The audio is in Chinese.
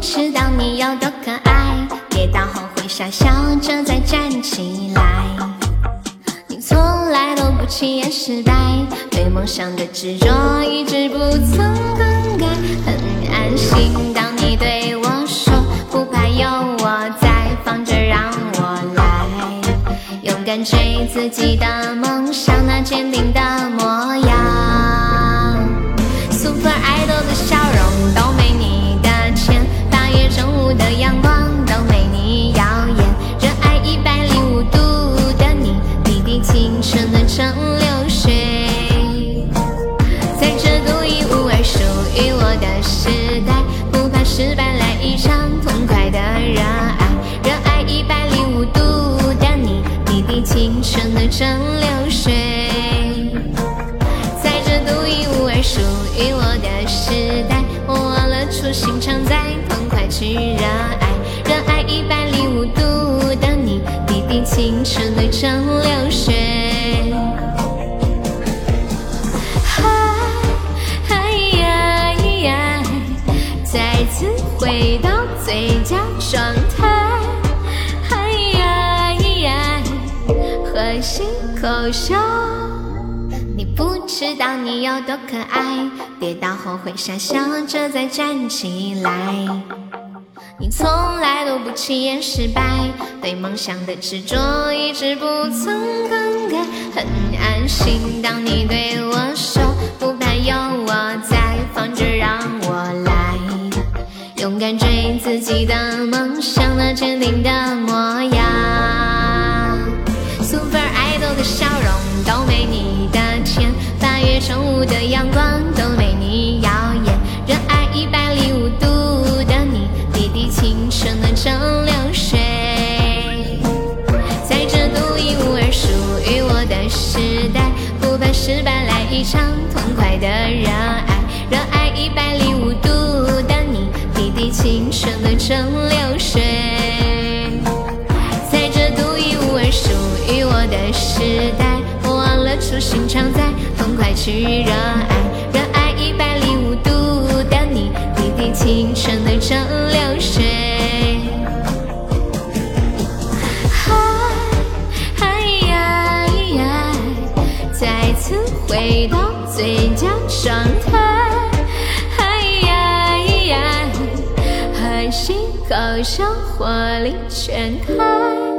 知道你有多可爱，跌倒后会傻笑着再站起来。你从来都不轻言失败，对梦想的执着一直不曾更改。很安心，当你对我说不怕有我在，放着让我来，勇敢追自己的梦想，那坚定的模样。的蒸馏水。在这独一无二属于我的时代，我忘了初心常在，痛快去热爱，热爱一百零五度的你，滴滴青春的蒸馏水。嗨嗨呀呀，再次回到最佳状态。和心口笑。你不知道你有多可爱，跌倒后会傻笑着再站起来。你从来都不轻言失败，对梦想的执着一直不曾更改。很安心，当你对我说不怕有我在，放着让我来，勇敢追自己的梦想，那坚定的模样。八月正午的阳光都没你耀眼。热爱一百零五度的你，滴滴青春的蒸馏水，在这独一无二属于我的时代，不怕失败，来一场痛快的热爱。热爱一百零五度的你，滴滴青春的蒸馏水。在这独一无二属于我的时代，心常在，痛快去热爱，热爱一百零五度的你，滴滴青春的蒸馏水。嗨嗨呀呀，再次回到最佳状态。嗨呀呀，和心高笑，活力全开。